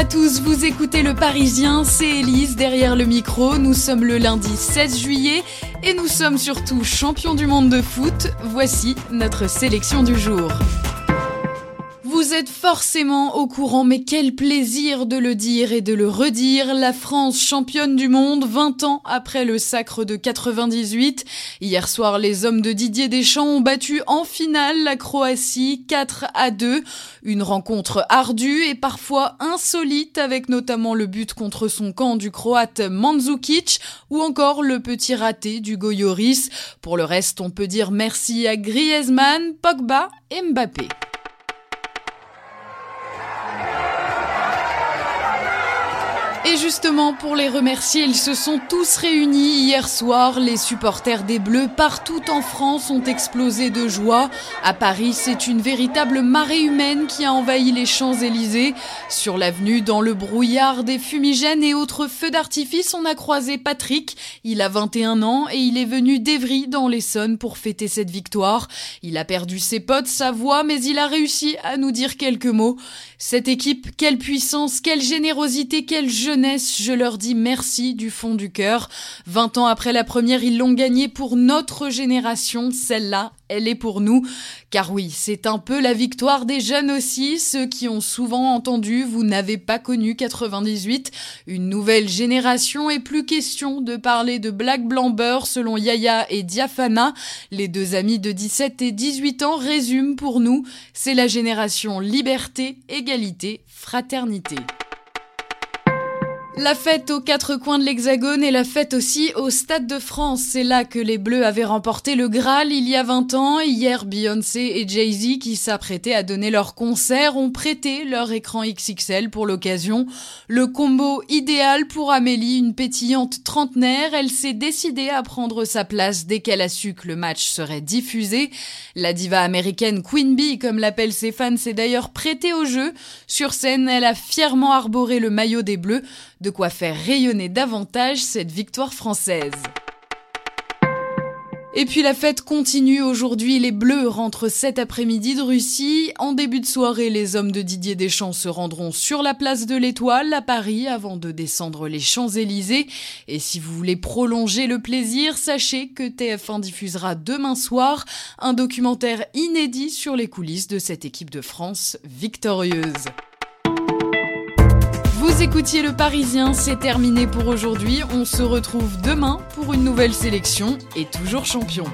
À tous, vous écoutez Le Parisien, c'est Elise derrière le micro. Nous sommes le lundi 16 juillet et nous sommes surtout champions du monde de foot. Voici notre sélection du jour. Êtes forcément au courant, mais quel plaisir de le dire et de le redire. La France championne du monde 20 ans après le sacre de 98. Hier soir, les hommes de Didier Deschamps ont battu en finale la Croatie 4 à 2. Une rencontre ardue et parfois insolite avec notamment le but contre son camp du Croate Mandzukic ou encore le petit raté du Goyoris. Pour le reste, on peut dire merci à Griezmann, Pogba et Mbappé. Et justement, pour les remercier, ils se sont tous réunis hier soir. Les supporters des Bleus partout en France ont explosé de joie. À Paris, c'est une véritable marée humaine qui a envahi les Champs-Élysées. Sur l'avenue, dans le brouillard des fumigènes et autres feux d'artifice, on a croisé Patrick. Il a 21 ans et il est venu d'Evry dans l'Essonne pour fêter cette victoire. Il a perdu ses potes, sa voix, mais il a réussi à nous dire quelques mots. Cette équipe, quelle puissance, quelle générosité, quelle je leur dis merci du fond du cœur. 20 ans après la première, ils l'ont gagnée pour notre génération. Celle-là, elle est pour nous. Car oui, c'est un peu la victoire des jeunes aussi, ceux qui ont souvent entendu vous n'avez pas connu 98. Une nouvelle génération et plus question de parler de Black Blamber selon Yaya et Diafana. Les deux amis de 17 et 18 ans résument pour nous, c'est la génération liberté, égalité, fraternité. La fête aux quatre coins de l'Hexagone et la fête aussi au Stade de France. C'est là que les Bleus avaient remporté le Graal il y a 20 ans. Hier, Beyoncé et Jay-Z, qui s'apprêtaient à donner leur concert, ont prêté leur écran XXL pour l'occasion. Le combo idéal pour Amélie, une pétillante trentenaire. Elle s'est décidée à prendre sa place dès qu'elle a su que le match serait diffusé. La diva américaine Queen Bee, comme l'appellent ses fans, s'est d'ailleurs prêtée au jeu. Sur scène, elle a fièrement arboré le maillot des Bleus de quoi faire rayonner davantage cette victoire française. Et puis la fête continue aujourd'hui, les Bleus rentrent cet après-midi de Russie. En début de soirée, les hommes de Didier Deschamps se rendront sur la place de l'Étoile à Paris avant de descendre les Champs-Élysées. Et si vous voulez prolonger le plaisir, sachez que TF1 diffusera demain soir un documentaire inédit sur les coulisses de cette équipe de France victorieuse. Vous écoutiez Le Parisien, c'est terminé pour aujourd'hui. On se retrouve demain pour une nouvelle sélection et toujours champion.